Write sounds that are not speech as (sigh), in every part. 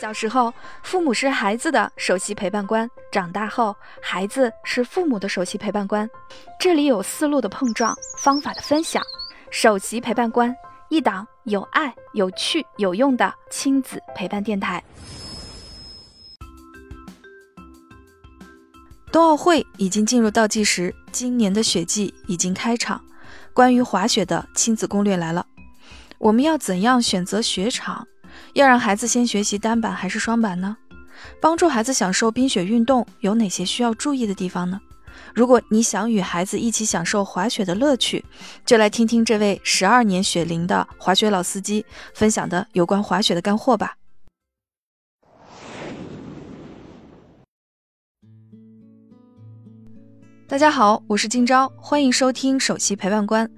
小时候，父母是孩子的首席陪伴官；长大后，孩子是父母的首席陪伴官。这里有思路的碰撞，方法的分享。首席陪伴官，一档有爱、有趣、有用的亲子陪伴电台。冬奥会已经进入倒计时，今年的雪季已经开场。关于滑雪的亲子攻略来了，我们要怎样选择雪场？要让孩子先学习单板还是双板呢？帮助孩子享受冰雪运动有哪些需要注意的地方呢？如果你想与孩子一起享受滑雪的乐趣，就来听听这位十二年雪龄的滑雪老司机分享的有关滑雪的干货吧。大家好，我是今朝，欢迎收听首席陪伴官。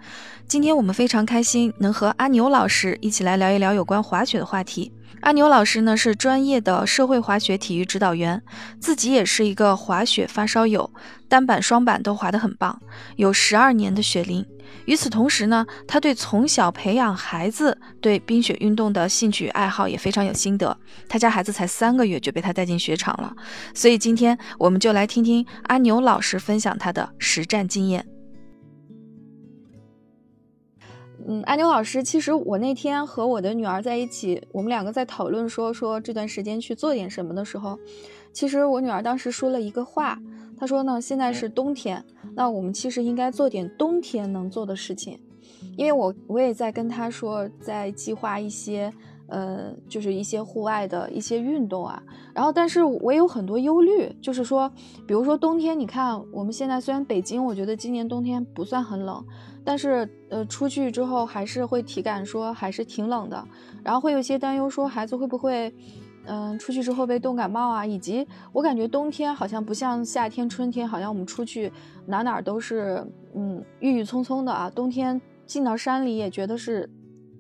今天我们非常开心能和阿牛老师一起来聊一聊有关滑雪的话题。阿牛老师呢是专业的社会滑雪体育指导员，自己也是一个滑雪发烧友，单板、双板都滑得很棒，有十二年的雪龄。与此同时呢，他对从小培养孩子对冰雪运动的兴趣爱好也非常有心得。他家孩子才三个月就被他带进雪场了，所以今天我们就来听听阿牛老师分享他的实战经验。嗯，阿牛老师，其实我那天和我的女儿在一起，我们两个在讨论说说这段时间去做点什么的时候，其实我女儿当时说了一个话，她说呢，现在是冬天，那我们其实应该做点冬天能做的事情，因为我我也在跟他说，在计划一些。呃，就是一些户外的一些运动啊，然后，但是我也有很多忧虑，就是说，比如说冬天，你看我们现在虽然北京，我觉得今年冬天不算很冷，但是呃，出去之后还是会体感说还是挺冷的，然后会有一些担忧，说孩子会不会，嗯，出去之后被冻感冒啊，以及我感觉冬天好像不像夏天、春天，好像我们出去哪哪都是嗯郁郁葱葱的啊，冬天进到山里也觉得是。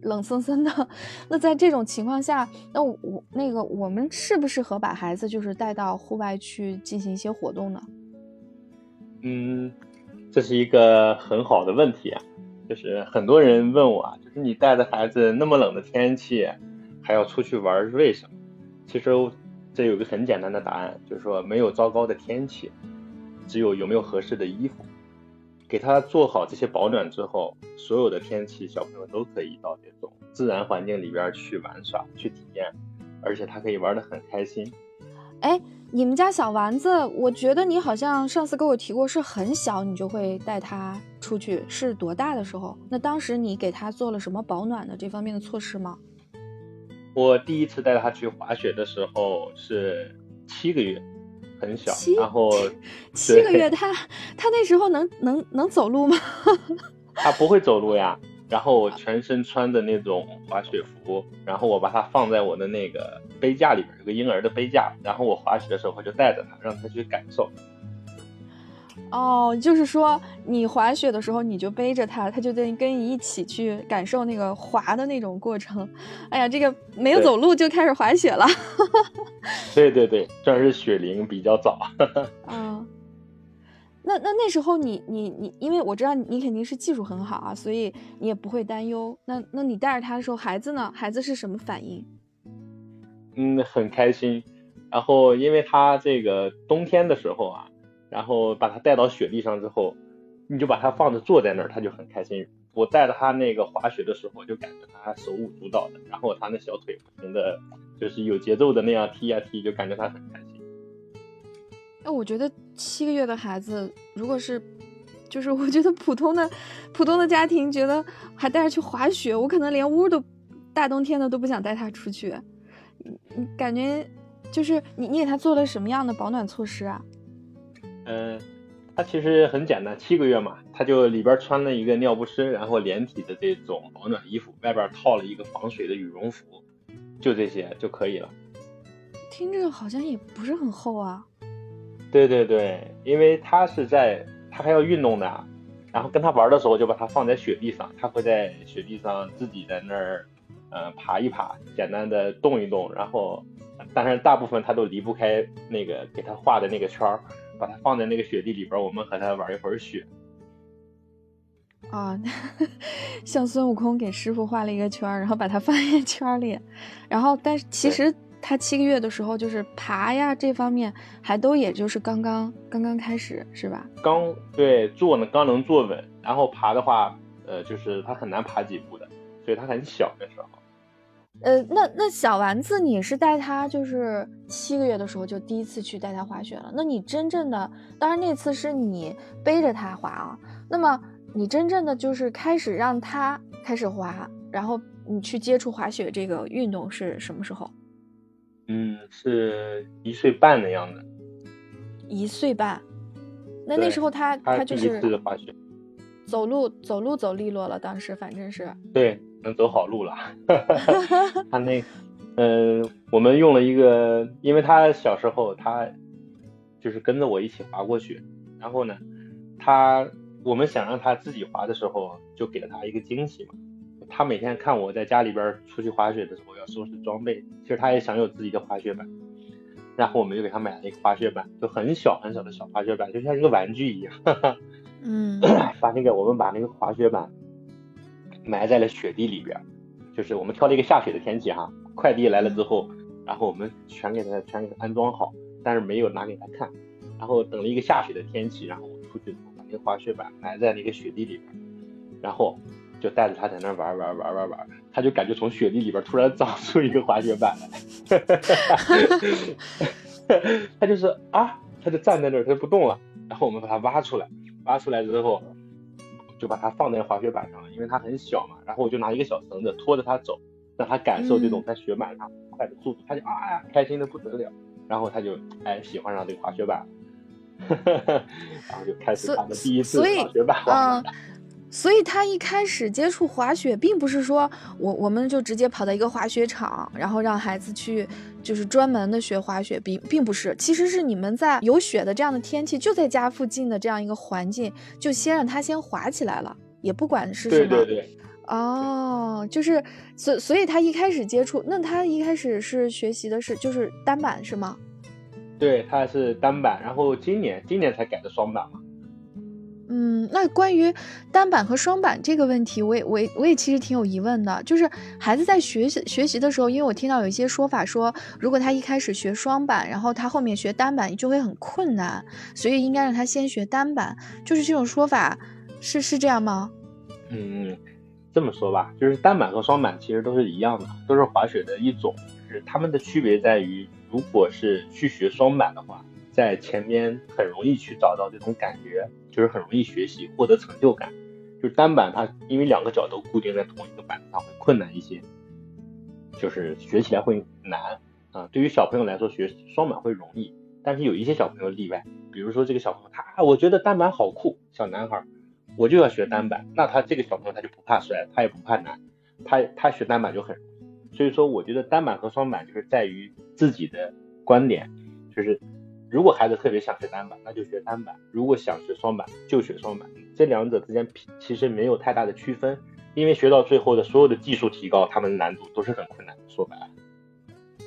冷森森的，(laughs) 那在这种情况下，那我那个我们适不适合把孩子就是带到户外去进行一些活动呢？嗯，这是一个很好的问题啊，就是很多人问我啊，就是你带着孩子那么冷的天气还要出去玩是为什么？其实这有个很简单的答案，就是说没有糟糕的天气，只有有没有合适的衣服。给他做好这些保暖之后，所有的天气小朋友都可以到这种自然环境里边去玩耍、去体验，而且他可以玩得很开心。哎，你们家小丸子，我觉得你好像上次跟我提过，是很小你就会带他出去，是多大的时候？那当时你给他做了什么保暖的这方面的措施吗？我第一次带他去滑雪的时候是七个月。很小，然后 (laughs) 七个月，他他那时候能能能走路吗？(laughs) 他不会走路呀。然后我全身穿的那种滑雪服，然后我把它放在我的那个杯架里边，有个婴儿的杯架。然后我滑雪的时候，我就带着它，让它去感受。哦，就是说你滑雪的时候，你就背着他，他就在跟你一起去感受那个滑的那种过程。哎呀，这个没有走路就开始滑雪了。(laughs) 对对对，算是雪龄比较早。(laughs) 嗯，那那那时候你你你，因为我知道你肯定是技术很好啊，所以你也不会担忧。那那你带着他的时候，孩子呢？孩子是什么反应？嗯，很开心。然后因为他这个冬天的时候啊。然后把他带到雪地上之后，你就把他放着坐在那儿，他就很开心。我带着他那个滑雪的时候，就感觉他手舞足蹈的，然后他那小腿不停的，就是有节奏的那样踢呀踢，就感觉他很开心。哎，我觉得七个月的孩子，如果是，就是我觉得普通的普通的家庭，觉得还带着去滑雪，我可能连屋都大冬天的都不想带他出去。你感觉就是你你给他做了什么样的保暖措施啊？嗯，他其实很简单，七个月嘛，他就里边穿了一个尿不湿，然后连体的这种保暖衣服，外边套了一个防水的羽绒服，就这些就可以了。听着好像也不是很厚啊。对对对，因为他是在他还要运动的，然后跟他玩的时候就把他放在雪地上，他会在雪地上自己在那儿，嗯，爬一爬，简单的动一动，然后，但是大部分他都离不开那个给他画的那个圈儿。把它放在那个雪地里边，我们和他玩一会儿雪。啊，(laughs) 像孙悟空给师傅画了一个圈，然后把它放在圈里，然后但是其实他七个月的时候就是爬呀这方面还都也就是刚刚刚刚开始是吧？刚对坐呢刚能坐稳，然后爬的话，呃，就是他很难爬几步的，所以他很小的时候。呃，那那小丸子，你是带他就是七个月的时候就第一次去带他滑雪了？那你真正的，当然那次是你背着他滑啊，那么。你真正的就是开始让他开始滑，然后你去接触滑雪这个运动是什么时候？嗯，是一岁半的样子。一岁半，那那时候他他就是滑雪，走路走路走利落了，当时反正是对，能走好路了。(laughs) 他那，嗯，我们用了一个，因为他小时候他就是跟着我一起滑过雪，然后呢，他。我们想让他自己滑的时候，就给了他一个惊喜嘛。他每天看我在家里边出去滑雪的时候要收拾装备，其实他也想有自己的滑雪板。然后我们就给他买了一个滑雪板，就很小很小的小滑雪板，就像一个玩具一样。(laughs) 嗯。把那个我们把那个滑雪板埋在了雪地里边，就是我们挑了一个下雪的天气哈，快递来了之后，然后我们全给他全给他安装好，但是没有拿给他看。然后等了一个下雪的天气，然后我出去把那个。滑雪板埋在那个雪地里边，然后就带着他在那玩玩玩玩玩，他就感觉从雪地里边突然长出一个滑雪板来，(laughs) 他就是啊，他就站在那儿，他就不动了。然后我们把它挖出来，挖出来之后就把它放在滑雪板上了，因为它很小嘛。然后我就拿一个小绳子拖着它走，让它感受这种在雪板上快的速度，它就啊开心的不得了。然后它就哎喜欢上这个滑雪板。(laughs) 然后就开始他的第一次滑雪板。嗯，所以他一开始接触滑雪，并不是说我我们就直接跑到一个滑雪场，然后让孩子去就是专门的学滑雪，并并不是，其实是你们在有雪的这样的天气，就在家附近的这样一个环境，就先让他先滑起来了，也不管是什么。对对对。哦，就是所所以他一开始接触，那他一开始是学习的是就是单板是吗？对，他是单板，然后今年今年才改的双板嘛。嗯，那关于单板和双板这个问题，我也我也我也其实挺有疑问的。就是孩子在学习学习的时候，因为我听到有一些说法说，如果他一开始学双板，然后他后面学单板就会很困难，所以应该让他先学单板。就是这种说法是是这样吗？嗯，这么说吧，就是单板和双板其实都是一样的，都是滑雪的一种，就是它们的区别在于。如果是去学双板的话，在前面很容易去找到这种感觉，就是很容易学习，获得成就感。就是单板它因为两个脚都固定在同一个板子上会困难一些，就是学起来会难啊。对于小朋友来说学双板会容易，但是有一些小朋友例外，比如说这个小朋友他我觉得单板好酷，小男孩，我就要学单板，那他这个小朋友他就不怕摔，他也不怕难，他他学单板就很容易。所以说，我觉得单板和双板就是在于自己的观点，就是如果孩子特别想学单板，那就学单板；如果想学双板，就学双板。这两者之间其实没有太大的区分，因为学到最后的所有的技术提高，他们的难度都是很困难。说白了。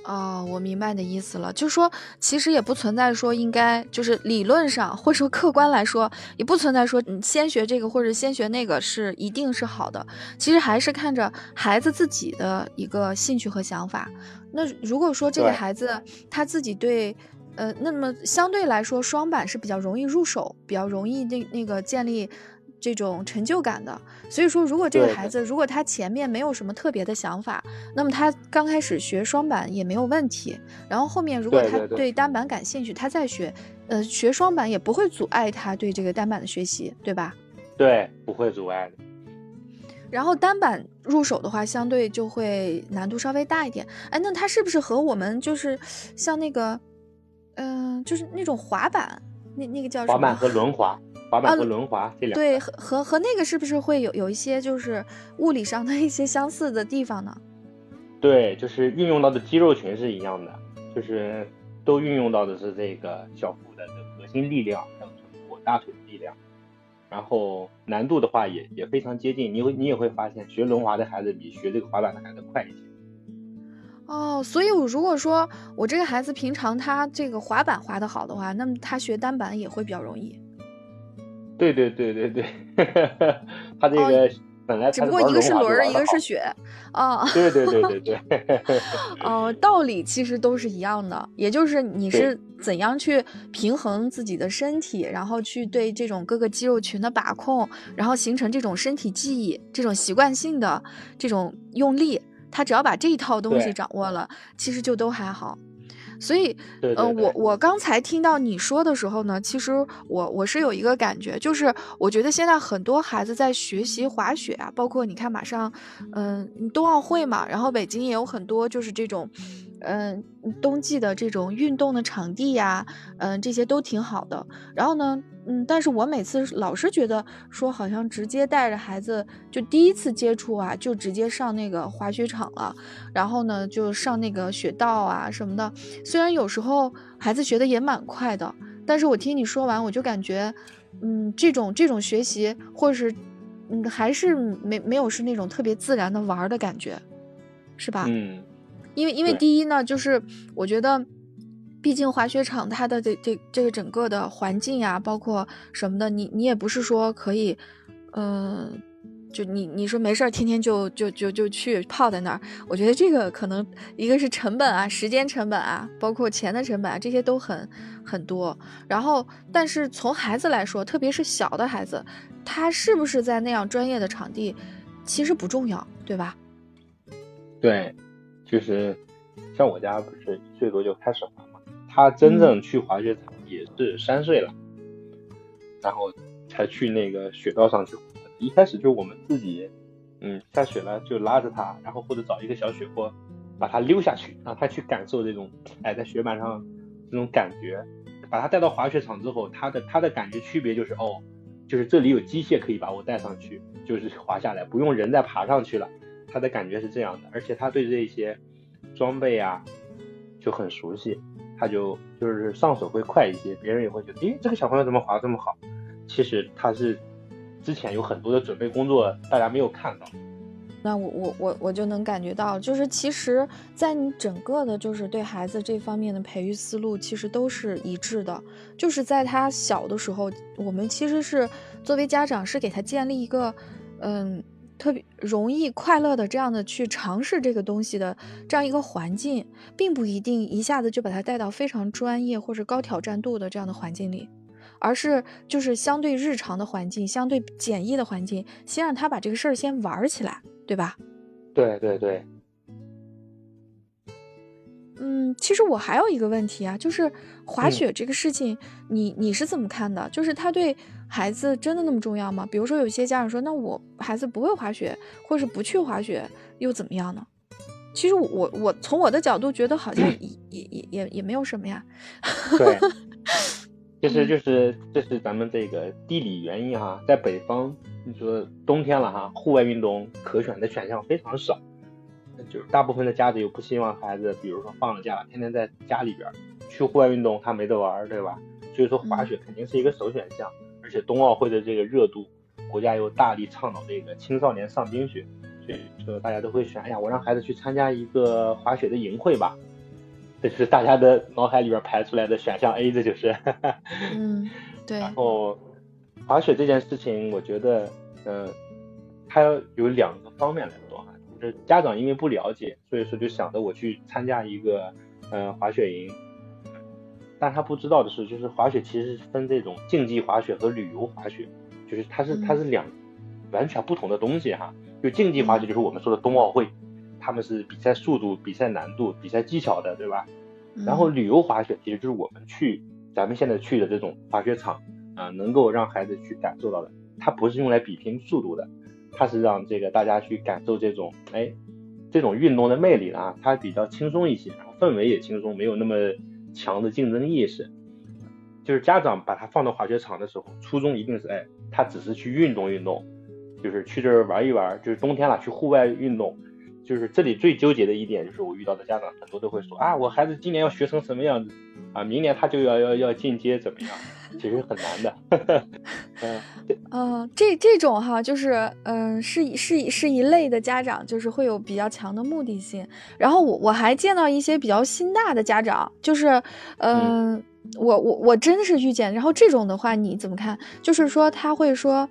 哦，我明白你的意思了，就是说，其实也不存在说应该，就是理论上或者说客观来说，也不存在说你先学这个或者先学那个是一定是好的。其实还是看着孩子自己的一个兴趣和想法。那如果说这个孩子他自己对，呃，那么相对来说双板是比较容易入手，比较容易那那个建立。这种成就感的，所以说，如果这个孩子如果他前面没有什么特别的想法，那么他刚开始学双板也没有问题。然后后面如果他对单板感兴趣，他再学，呃，学双板也不会阻碍他对这个单板的学习，对吧？对，不会阻碍的。然后单板入手的话，相对就会难度稍微大一点。哎，那他是不是和我们就是像那个，嗯，就是那种滑板，那那个叫什么？滑板和轮滑。滑板和轮滑这两对和和和那个是不是会有有一些就是物理上的一些相似的地方呢？(laughs) 对，就是运用到的肌肉群是一样的，就是都运用到的是这个小腹的核心力量，还有臀部、大腿的力量。然后难度的话也也非常接近，你会你也会发现学轮滑的孩子比学这个滑板的孩子快一些。哦，所以我如果说我这个孩子平常他这个滑板滑得好的话，那么他学单板也会比较容易。对对对对对，他 (laughs) 他这个本来只不过一个是轮儿，一个是雪，啊，对对对对对，(laughs) 哦，道理其实都是一样的，也就是你是怎样去平衡自己的身体，然后去对这种各个肌肉群的把控，然后形成这种身体记忆，这种习惯性的这种用力，他只要把这一套东西掌握了，其实就都还好。所以，呃，我我刚才听到你说的时候呢，其实我我是有一个感觉，就是我觉得现在很多孩子在学习滑雪啊，包括你看马上，嗯，冬奥会嘛，然后北京也有很多就是这种。嗯，冬季的这种运动的场地呀，嗯，这些都挺好的。然后呢，嗯，但是我每次老是觉得说，好像直接带着孩子就第一次接触啊，就直接上那个滑雪场了，然后呢，就上那个雪道啊什么的。虽然有时候孩子学的也蛮快的，但是我听你说完，我就感觉，嗯，这种这种学习，或者是，嗯，还是没没有是那种特别自然的玩的感觉，是吧？嗯。因为，因为第一呢，就是我觉得，毕竟滑雪场它的这这这个整个的环境呀，包括什么的，你你也不是说可以，嗯，就你你说没事儿，天天就就就就去泡在那儿。我觉得这个可能一个是成本啊，时间成本啊，包括钱的成本啊，这些都很很多。然后，但是从孩子来说，特别是小的孩子，他是不是在那样专业的场地，其实不重要，对吧？对。就是像我家不是一岁多就开始滑嘛，他真正去滑雪场也是三岁了，然后才去那个雪道上去。一开始就我们自己，嗯，下雪了就拉着他，然后或者找一个小雪坡，把他溜下去，让他去感受这种，哎，在雪板上这种感觉。把他带到滑雪场之后，他的他的感觉区别就是，哦，就是这里有机械可以把我带上去，就是滑下来，不用人再爬上去了。他的感觉是这样的，而且他对这些装备啊就很熟悉，他就就是上手会快一些，别人也会觉得，诶，这个小朋友怎么滑这么好？其实他是之前有很多的准备工作，大家没有看到。那我我我我就能感觉到，就是其实，在你整个的，就是对孩子这方面的培育思路，其实都是一致的。就是在他小的时候，我们其实是作为家长，是给他建立一个，嗯。特别容易快乐的这样的去尝试这个东西的这样一个环境，并不一定一下子就把他带到非常专业或者高挑战度的这样的环境里，而是就是相对日常的环境，相对简易的环境，先让他把这个事儿先玩起来，对吧？对对对。嗯，其实我还有一个问题啊，就是滑雪这个事情，你你是怎么看的？就是他对孩子真的那么重要吗？比如说有些家长说，那我孩子不会滑雪，或是不去滑雪又怎么样呢？其实我我从我的角度觉得好像也也也也也没有什么呀。对，其 (laughs) 实就是这是咱们这个地理原因哈，在北方你说冬天了哈，户外运动可选的选项非常少。就是大部分的家长又不希望孩子，比如说放了假了，天天在家里边去户外运动，他没得玩，对吧？所以说滑雪肯定是一个首选项，而且冬奥会的这个热度，国家又大力倡导这个青少年上冰雪，所以说大家都会选。哎呀，我让孩子去参加一个滑雪的营会吧，这是大家的脑海里边排出来的选项 A，这就是。(laughs) 嗯，对。然后滑雪这件事情，我觉得，嗯，它有两个方面来说哈。就是家长因为不了解，所以说就想着我去参加一个嗯滑雪营，但他不知道的是，就是滑雪其实是分这种竞技滑雪和旅游滑雪，就是它是它是两完全不同的东西哈。就竞技滑雪就是我们说的冬奥会，他们是比赛速度、比赛难度、比赛技巧的，对吧？然后旅游滑雪其实就是我们去咱们现在去的这种滑雪场啊，能够让孩子去感受到的，它不是用来比拼速度的。它是让这个大家去感受这种，哎，这种运动的魅力啊，它比较轻松一些，然后氛围也轻松，没有那么强的竞争意识。就是家长把他放到滑雪场的时候，初衷一定是，哎，他只是去运动运动，就是去这儿玩一玩，就是冬天了去户外运动。就是这里最纠结的一点，就是我遇到的家长很多都会说啊，我孩子今年要学成什么样子啊，明年他就要要要进阶怎么样？其实很难的。(laughs) 嗯，这这种哈，就是嗯，是是是一类的家长，就是会有比较强的目的性。然后我我还见到一些比较心大的家长，就是嗯，我我我真是遇见。然后这种的话，你怎么看？就是说他会说，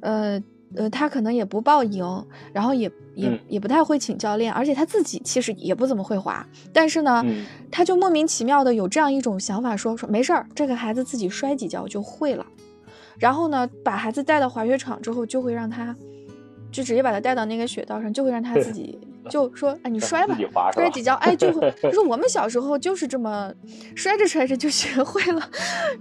呃。呃，他可能也不报赢，然后也也也不太会请教练，而且他自己其实也不怎么会滑，但是呢，他就莫名其妙的有这样一种想法，说说没事儿，这个孩子自己摔几跤就会了，然后呢，把孩子带到滑雪场之后，就会让他，就直接把他带到那个雪道上，就会让他自 (laughs) 己。就说哎，你摔吧，摔几跤，哎，就会。就是我们小时候就是这么摔着摔着就学会了。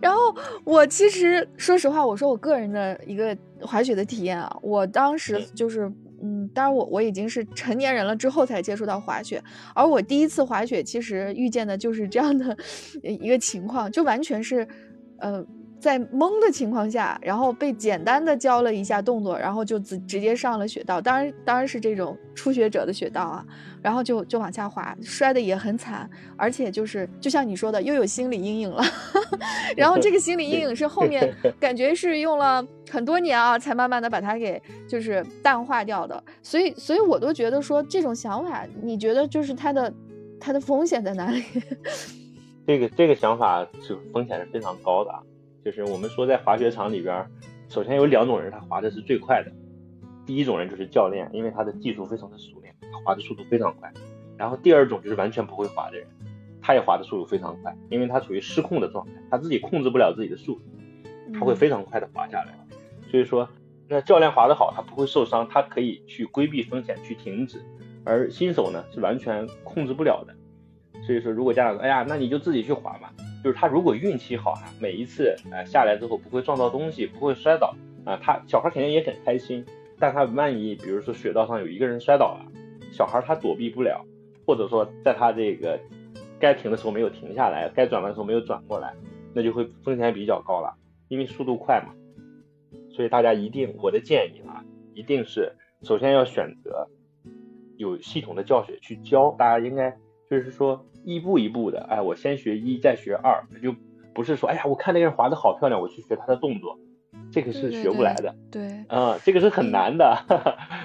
然后我其实说实话，我说我个人的一个滑雪的体验啊，我当时就是，嗯，当然我我已经是成年人了之后才接触到滑雪，而我第一次滑雪其实遇见的就是这样的 (laughs) 一个情况，就完全是，呃。在懵的情况下，然后被简单的教了一下动作，然后就直直接上了雪道，当然当然是这种初学者的雪道啊，然后就就往下滑，摔的也很惨，而且就是就像你说的，又有心理阴影了，(laughs) 然后这个心理阴影是后面 (laughs) 感觉是用了很多年啊，才慢慢的把它给就是淡化掉的，所以所以我都觉得说这种想法，你觉得就是它的它的风险在哪里？(laughs) 这个这个想法是风险是非常高的。就是我们说，在滑雪场里边，首先有两种人，他滑的是最快的。第一种人就是教练，因为他的技术非常的熟练，他滑的速度非常快。然后第二种就是完全不会滑的人，他也滑的速度非常快，因为他处于失控的状态，他自己控制不了自己的速度，他会非常快的滑下来。所以说，那教练滑得好，他不会受伤，他可以去规避风险，去停止。而新手呢，是完全控制不了的。所以说，如果家长说，哎呀，那你就自己去滑吧。就是他如果运气好啊，每一次呃下来之后不会撞到东西，不会摔倒啊，他小孩肯定也很开心。但他万一比如说雪道上有一个人摔倒了，小孩他躲避不了，或者说在他这个该停的时候没有停下来，该转弯的时候没有转过来，那就会风险比较高了，因为速度快嘛。所以大家一定，我的建议啊，一定是首先要选择有系统的教学去教，大家应该就是说。一步一步的，哎，我先学一，再学二，就不是说，哎呀，我看那个人滑的好漂亮，我去学他的动作，这个是学不来的。对，嗯，这个是很难的。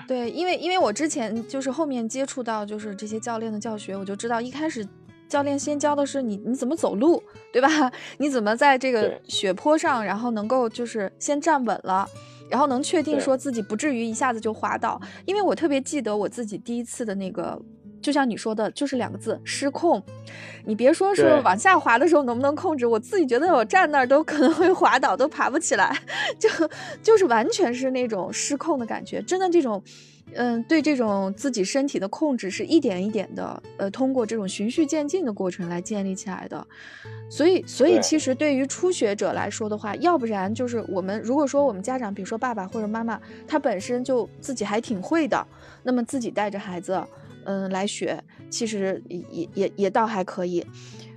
对，因为因为我之前就是后面接触到就是这些教练的教学，我就知道一开始教练先教的是你你怎么走路，对吧？(laughs) 你怎么在这个雪坡上，然后能够就是先站稳了，然后能确定说自己不至于一下子就滑倒。因为我特别记得我自己第一次的那个。就像你说的，就是两个字失控。你别说是往下滑的时候能不能控制，我自己觉得我站那儿都可能会滑倒，都爬不起来。(laughs) 就就是完全是那种失控的感觉。真的这种，嗯，对这种自己身体的控制是一点一点的，呃，通过这种循序渐进的过程来建立起来的。所以，所以其实对于初学者来说的话，要不然就是我们如果说我们家长，比如说爸爸或者妈妈，他本身就自己还挺会的，那么自己带着孩子。嗯，来学其实也也也倒还可以，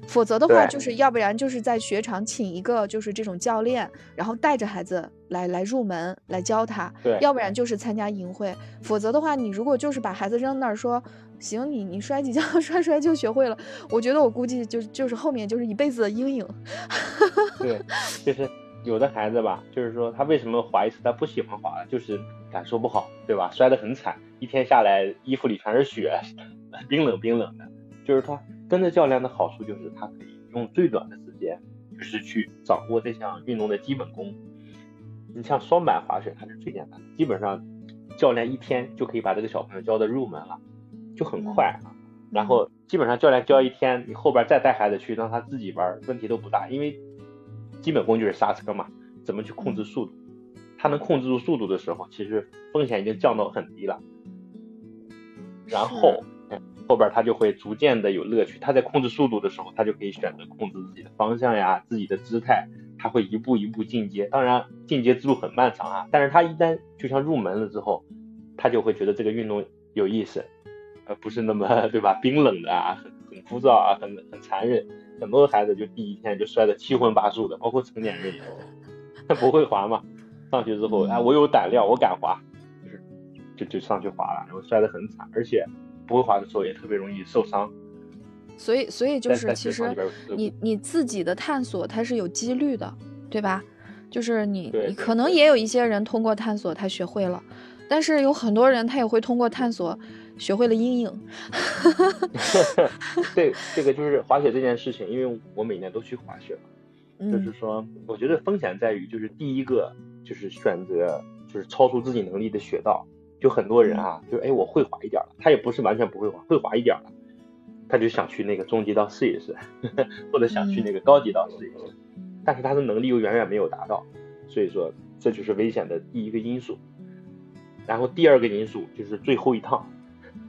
否则的话，就是要不然就是在雪场请一个就是这种教练，然后带着孩子来来入门来教他，要不然。就是参加营会，否则的话，你如果就是把孩子扔那儿说行，你你摔几跤 (laughs) 摔摔就学会了，我觉得我估计就就是后面就是一辈子的阴影。对，就是有的孩子吧，就是说他为什么滑一次他不喜欢滑了，就是感受不好，对吧？摔得很惨。一天下来，衣服里全是雪，(laughs) 冰冷冰冷的。就是他跟着教练的好处，就是他可以用最短的时间，就是去掌握这项运动的基本功。你像双板滑雪，它是最简单的，基本上教练一天就可以把这个小朋友教的入门了，就很快啊。然后基本上教练教一天，你后边再带孩子去让他自己玩，问题都不大，因为基本功就是刹车嘛，怎么去控制速度。他能控制住速度的时候，其实风险已经降到很低了。然后，后边他就会逐渐的有乐趣。他在控制速度的时候，他就可以选择控制自己的方向呀，自己的姿态。他会一步一步进阶，当然进阶之路很漫长啊。但是他一旦就像入门了之后，他就会觉得这个运动有意思，而不是那么 (laughs) 对吧？冰冷的啊，很很枯燥啊，很很残忍。很多孩子就第一天就摔得七荤八素的，包括成年人也，他 (laughs) 不会滑嘛。上去之后，哎，我有胆量，我敢滑。就是就就上去滑了，然后摔得很惨，而且不会滑的时候也特别容易受伤。所以，所以就是其实你你自己的探索它是有几率的，对吧？就是你你可能也有一些人通过探索他学会了，但是有很多人他也会通过探索学会了阴影。(laughs) 对这个就是滑雪这件事情，因为我每年都去滑雪嘛，就是说我觉得风险在于就是第一个就是选择。就是超出自己能力的雪道。就很多人啊，就哎我会滑一点了，他也不是完全不会滑，会滑一点了，他就想去那个中级道试一试，(laughs) 或者想去那个高级道试一试，但是他的能力又远远没有达到，所以说这就是危险的第一个因素。然后第二个因素就是最后一趟，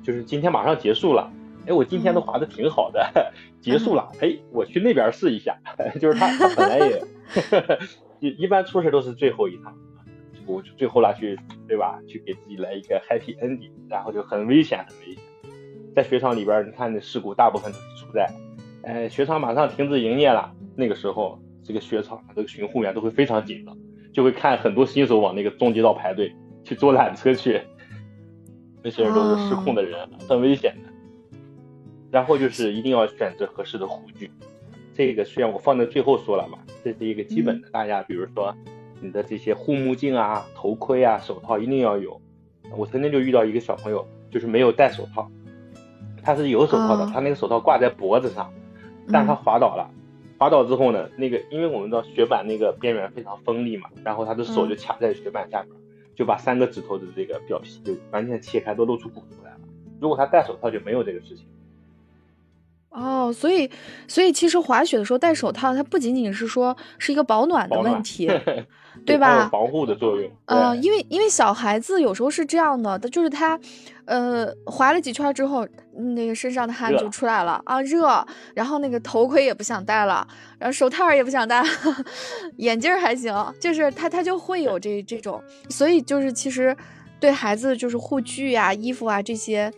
就是今天马上结束了，哎我今天都滑的挺好的，(laughs) 结束了，哎我去那边试一下，(laughs) 就是他他本来也，(laughs) 一一般出事都是最后一趟。我就最后了去，对吧？去给自己来一个 happy ending，然后就很危险，很危险。在雪场里边，你看那事故大部分都是出在，哎，雪场马上停止营业了，那个时候，这个雪场这个巡护员都会非常紧张，就会看很多新手往那个终极道排队去坐缆车去，那些人都是失控的人，很危险的。然后就是一定要选择合适的护具，这个虽然我放在最后说了嘛，这是一个基本的，大家比如说。你的这些护目镜啊、头盔啊、手套一定要有。我曾经就遇到一个小朋友，就是没有戴手套，他是有手套的，他那个手套挂在脖子上，但他滑倒了。滑倒之后呢，那个因为我们知道雪板那个边缘非常锋利嘛，然后他的手就卡在雪板下边，就把三个指头的这个表皮就完全切开，都露出骨头来了。如果他戴手套，就没有这个事情。哦，所以，所以其实滑雪的时候戴手套，它不仅仅是说是一个保暖的问题，(laughs) 对吧？防护的作用。嗯，因为因为小孩子有时候是这样的，他就是他，呃，滑了几圈之后，那个身上的汗就出来了啊，热，然后那个头盔也不想戴了，然后手套也不想戴，(laughs) 眼镜还行，就是他他就会有这这种，所以就是其实对孩子就是护具呀、衣服啊这些。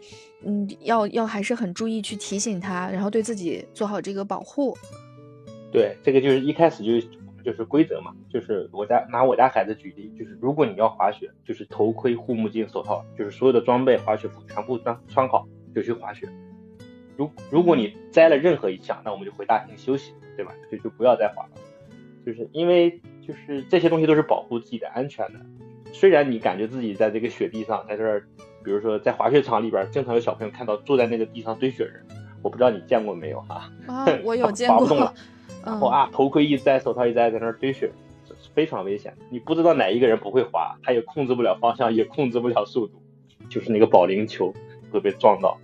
嗯，要要还是很注意去提醒他，然后对自己做好这个保护。对，这个就是一开始就就是规则嘛，就是我家拿我家孩子举例，就是如果你要滑雪，就是头盔、护目镜、手套，就是所有的装备、滑雪服全部穿穿好就去滑雪。如如果你摘了任何一项，那我们就回大厅休息，对吧？就就不要再滑了。就是因为就是这些东西都是保护自己的安全的。虽然你感觉自己在这个雪地上，在这儿。比如说，在滑雪场里边，经常有小朋友看到坐在那个地上堆雪人，我不知道你见过没有哈？啊，(laughs) 我有见过。滑不动了，(laughs) 然后啊，头盔一摘，手套一摘，在那儿堆雪，非常危险。你不知道哪一个人不会滑，他也控制不了方向，也控制不了速度，就是那个保龄球会被撞到，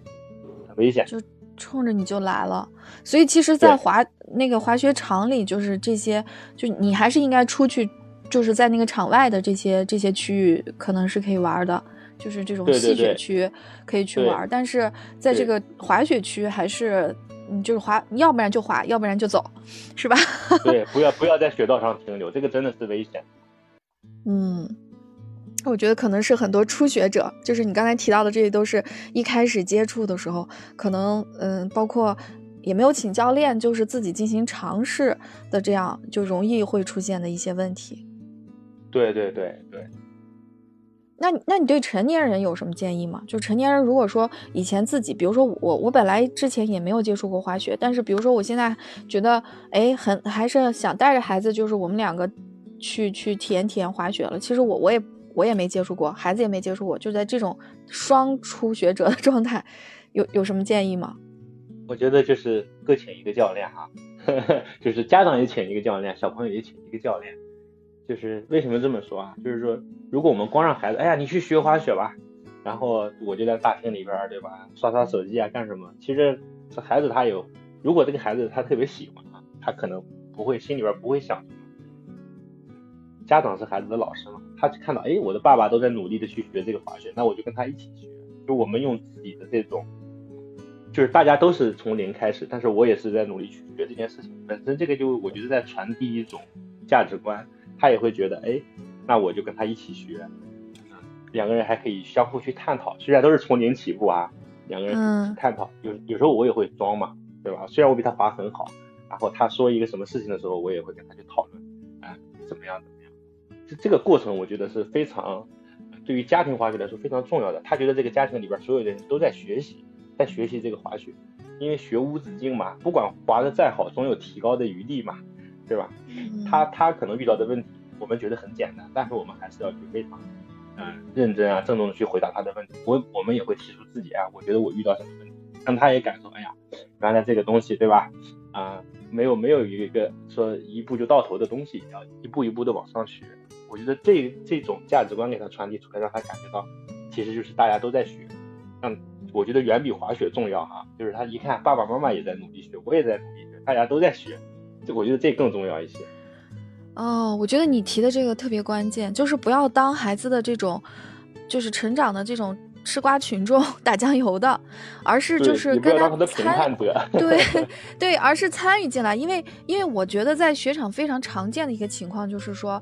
很危险。就冲着你就来了。所以其实，在滑那个滑雪场里，就是这些，就你还是应该出去，就是在那个场外的这些这些区域，可能是可以玩的。就是这种戏雪区可以去玩，但是在这个滑雪区还是，嗯，就是滑，要不然就滑，要不然就走，是吧？(laughs) 对，不要不要在雪道上停留，这个真的是危险。嗯，我觉得可能是很多初学者，就是你刚才提到的这些，都是一开始接触的时候，可能嗯，包括也没有请教练，就是自己进行尝试的，这样就容易会出现的一些问题。对对对对。那那你对成年人有什么建议吗？就成年人如果说以前自己，比如说我我本来之前也没有接触过滑雪，但是比如说我现在觉得哎很还是想带着孩子，就是我们两个去去体验体验滑雪了。其实我我也我也没接触过，孩子也没接触过，就在这种双初学者的 (laughs) 状态，有有什么建议吗？我觉得就是各请一个教练哈，(laughs) 就是家长也请一个教练，小朋友也请一个教练。就是为什么这么说啊？就是说，如果我们光让孩子，哎呀，你去学滑雪吧，然后我就在大厅里边，对吧？刷刷手机啊，干什么？其实这孩子他有，如果这个孩子他特别喜欢啊，他可能不会心里边不会想。家长是孩子的老师嘛，他看到，哎，我的爸爸都在努力的去学这个滑雪，那我就跟他一起学。就我们用自己的这种，就是大家都是从零开始，但是我也是在努力去学这件事情。本身这个就我觉得在传递一种价值观。他也会觉得，哎，那我就跟他一起学，两个人还可以相互去探讨。虽然都是从零起步啊，两个人探讨。有有时候我也会装嘛，对吧？虽然我比他滑很好，然后他说一个什么事情的时候，我也会跟他去讨论，哎，怎么样怎么样。这这个过程我觉得是非常，对于家庭滑雪来说非常重要的。他觉得这个家庭里边所有的人都在学习，在学习这个滑雪，因为学无止境嘛，不管滑的再好，总有提高的余地嘛。对吧？他他可能遇到的问题，我们觉得很简单，但是我们还是要去非常，嗯，认真啊，郑重的去回答他的问题。我我们也会提出自己啊，我觉得我遇到什么问题，让他也感受，哎呀，原来这个东西，对吧？啊，没有没有一个说一步就到头的东西，要一步一步的往上学。我觉得这这种价值观给他传递出来，让他感觉到其实就是大家都在学。让我觉得远比滑雪重要哈，就是他一看爸爸妈妈也在努力学，我也在努力学，大家都在学，这我觉得这更重要一些。哦，我觉得你提的这个特别关键，就是不要当孩子的这种，就是成长的这种吃瓜群众 (laughs) 打酱油的，而是就是跟他参对 (laughs) 对，而是参与进来，因为因为我觉得在雪场非常常见的一个情况就是说，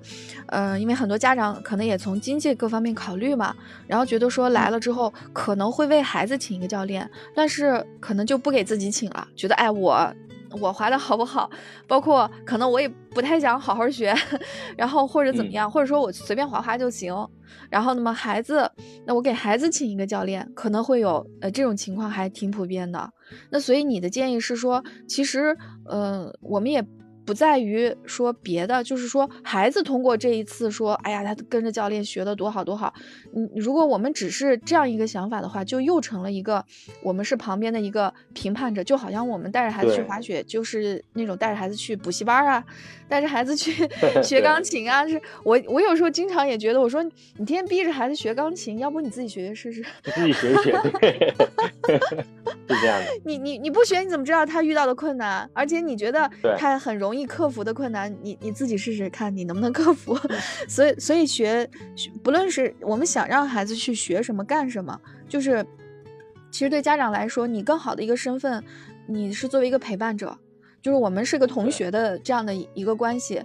呃，因为很多家长可能也从经济各方面考虑嘛，然后觉得说来了之后可能会为孩子请一个教练，但是可能就不给自己请了，觉得哎我。我滑的好不好，包括可能我也不太想好好学，(laughs) 然后或者怎么样，或者说我随便滑滑就行。然后那么孩子，那我给孩子请一个教练，可能会有呃这种情况还挺普遍的。那所以你的建议是说，其实呃我们也。不在于说别的，就是说孩子通过这一次说，哎呀，他跟着教练学的多好多好。嗯，如果我们只是这样一个想法的话，就又成了一个我们是旁边的一个评判者，就好像我们带着孩子去滑雪，就是那种带着孩子去补习班啊，带着孩子去 (laughs) 学钢琴啊。是我我有时候经常也觉得，我说你天天逼着孩子学钢琴，要不你自己学学试试？自己学学，(laughs) 是这样的。你你你不学，你怎么知道他遇到的困难？而且你觉得他很容易。易克服的困难，你你自己试试看，你能不能克服？所以所以学，不论是我们想让孩子去学什么干什么，就是其实对家长来说，你更好的一个身份，你是作为一个陪伴者，就是我们是个同学的这样的一个关系。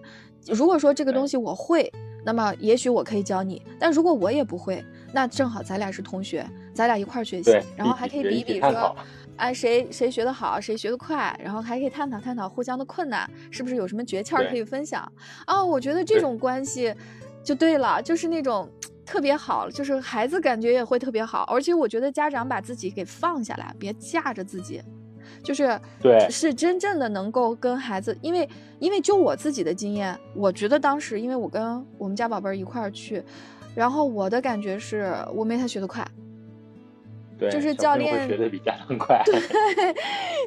如果说这个东西我会，那么也许我可以教你；但如果我也不会，那正好咱俩是同学，咱俩一块儿学习，然后还可以比一比说。哎，谁谁学得好，谁学得快，然后还可以探讨探讨互相的困难，是不是有什么诀窍可以分享？哦，我觉得这种关系就对了，就是那种特别好，就是孩子感觉也会特别好，而且我觉得家长把自己给放下来，别架着自己，就是对，是真正的能够跟孩子，因为因为就我自己的经验，我觉得当时因为我跟我们家宝贝儿一块儿去，然后我的感觉是我没他学得快。就是教练学的比家长快，对，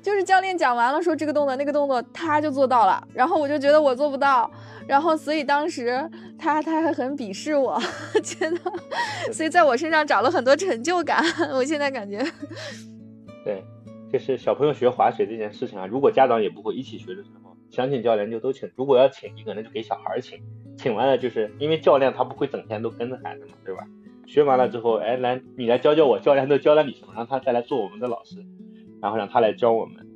就是教练讲完了说这个动作那个动作他就做到了，然后我就觉得我做不到，然后所以当时他他还很鄙视我，(laughs) 觉得，所以在我身上找了很多成就感。我现在感觉，(laughs) 对，就是小朋友学滑雪这件事情啊，如果家长也不会一起学的时候，想请教练就都请，如果要请一个，那就给小孩请，请完了就是因为教练他不会整天都跟着孩子嘛，对吧？学完了之后，哎，来你来教教我，教练都教了你什么，让他再来做我们的老师，然后让他来教我们，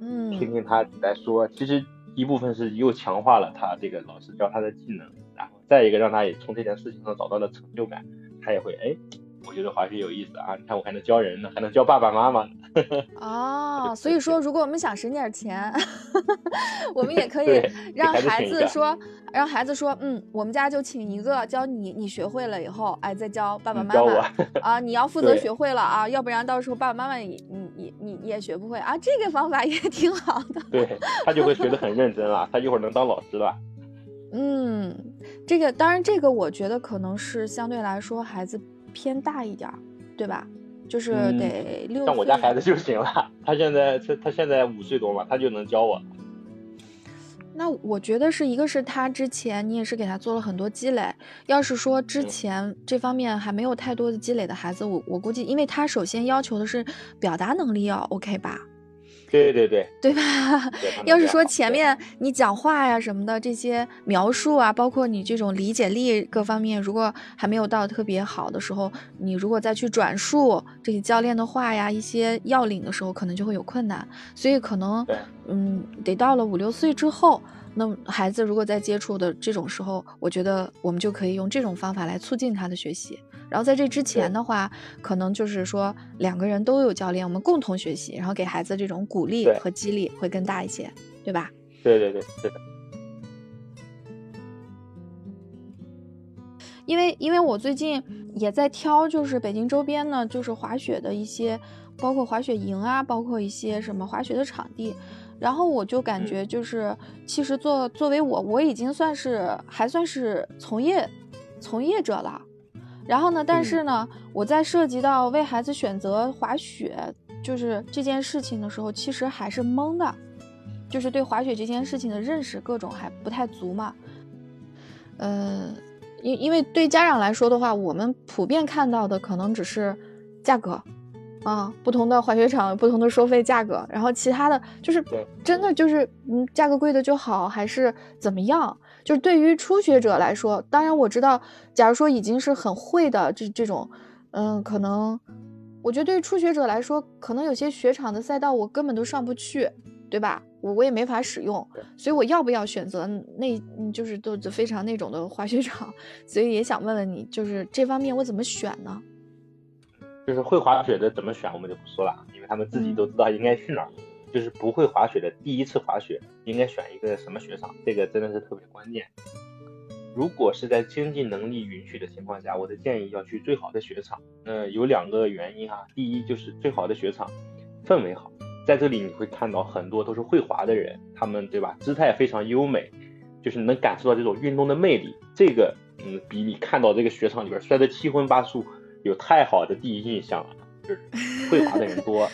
嗯，听听他来说。其实一部分是又强化了他这个老师教他的技能，然后再一个让他也从这件事情上找到了成就感，他也会哎。我觉得滑雪有意思啊！你看我还能教人呢，还能教爸爸妈妈。(laughs) 哦，(laughs) 所以说，如果我们想省点钱，(laughs) 我们也可以让孩子说，让孩子说，嗯，我们家就请一个教你，你学会了以后，哎，再教爸爸妈妈。啊，你要负责学会了啊，要不然到时候爸爸妈妈也你你你也学不会啊。这个方法也挺好的。对他就会学得很认真了，他一会儿能当老师了。嗯，这个当然，这个我觉得可能是相对来说孩子。偏大一点儿，对吧？就是得六。像我家孩子就行了，他现在他他现在五岁多嘛，他就能教我。那我觉得是一个是他之前你也是给他做了很多积累，要是说之前这方面还没有太多的积累的孩子，我我估计，因为他首先要求的是表达能力要 OK 吧。对对对，对吧？(laughs) 要是说前面你讲话呀什么的这些描述啊，包括你这种理解力各方面，如果还没有到特别好的时候，你如果再去转述这些教练的话呀，一些要领的时候，可能就会有困难。所以可能，嗯，得到了五六岁之后。那孩子如果在接触的这种时候，我觉得我们就可以用这种方法来促进他的学习。然后在这之前的话，可能就是说两个人都有教练，我们共同学习，然后给孩子这种鼓励和激励会更大一些，对吧？对对对，是的。因为因为我最近也在挑，就是北京周边呢，就是滑雪的一些，包括滑雪营啊，包括一些什么滑雪的场地。然后我就感觉就是，其实作作为我，我已经算是还算是从业从业者了。然后呢，但是呢，我在涉及到为孩子选择滑雪就是这件事情的时候，其实还是懵的。就是对滑雪这件事情的认识各种还不太足嘛。呃，因因为对家长来说的话，我们普遍看到的可能只是价格。啊，不同的滑雪场，不同的收费价格，然后其他的就是真的就是，嗯，价格贵的就好，还是怎么样？就是对于初学者来说，当然我知道，假如说已经是很会的这这种，嗯，可能我觉得对于初学者来说，可能有些雪场的赛道我根本都上不去，对吧？我我也没法使用，所以我要不要选择那，就是都非常那种的滑雪场？所以也想问问你，就是这方面我怎么选呢？就是会滑雪的怎么选，我们就不说了，因为他们自己都知道应该去哪儿。就是不会滑雪的第一次滑雪，应该选一个什么雪场，这个真的是特别关键。如果是在经济能力允许的情况下，我的建议要去最好的雪场。那有两个原因哈，第一就是最好的雪场氛围好，在这里你会看到很多都是会滑的人，他们对吧，姿态非常优美，就是能感受到这种运动的魅力。这个嗯，比你看到这个雪场里边摔得七荤八素。有太好的第一印象了，就是会滑的人多。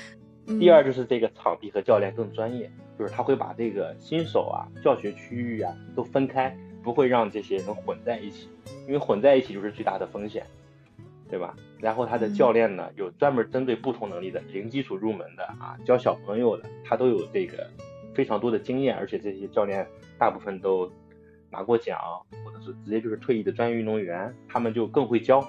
第二就是这个场地和教练更专业，就是他会把这个新手啊、教学区域啊都分开，不会让这些人混在一起，因为混在一起就是最大的风险，对吧？然后他的教练呢，有专门针对不同能力的，零基础入门的啊，教小朋友的，他都有这个非常多的经验，而且这些教练大部分都拿过奖，或者是直接就是退役的专业运动员，他们就更会教。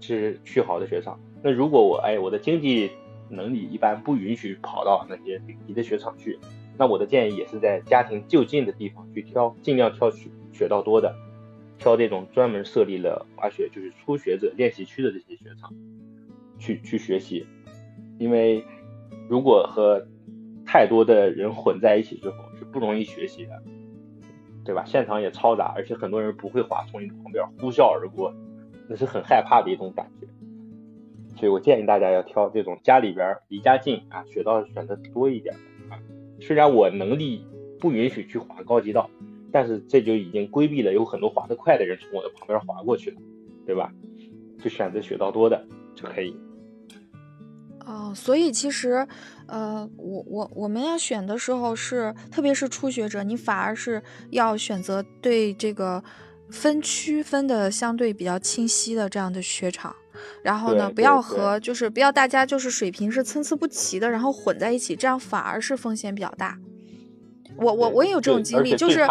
是去好的学校。那如果我哎我的经济能力一般不允许跑到那些顶级的雪场去，那我的建议也是在家庭就近的地方去挑，尽量挑雪雪道多的，挑这种专门设立了滑雪就是初学者练习区的这些雪场去去学习。因为如果和太多的人混在一起之后是不容易学习的，对吧？现场也嘈杂，而且很多人不会滑，从你旁边呼啸而过。那是很害怕的一种感觉，所以我建议大家要挑这种家里边离家近啊，雪道选择多一点的啊。虽然我能力不允许去滑高级道，但是这就已经规避了有很多滑得快的人从我的旁边滑过去了，对吧？就选择雪道多的就可以。哦，所以其实，呃，我我我们要选的时候是，特别是初学者，你反而是要选择对这个。分区分的相对比较清晰的这样的雪场，然后呢，不要和就是不要大家就是水平是参差不齐的，然后混在一起，这样反而是风险比较大。我我我也有这种经历，就是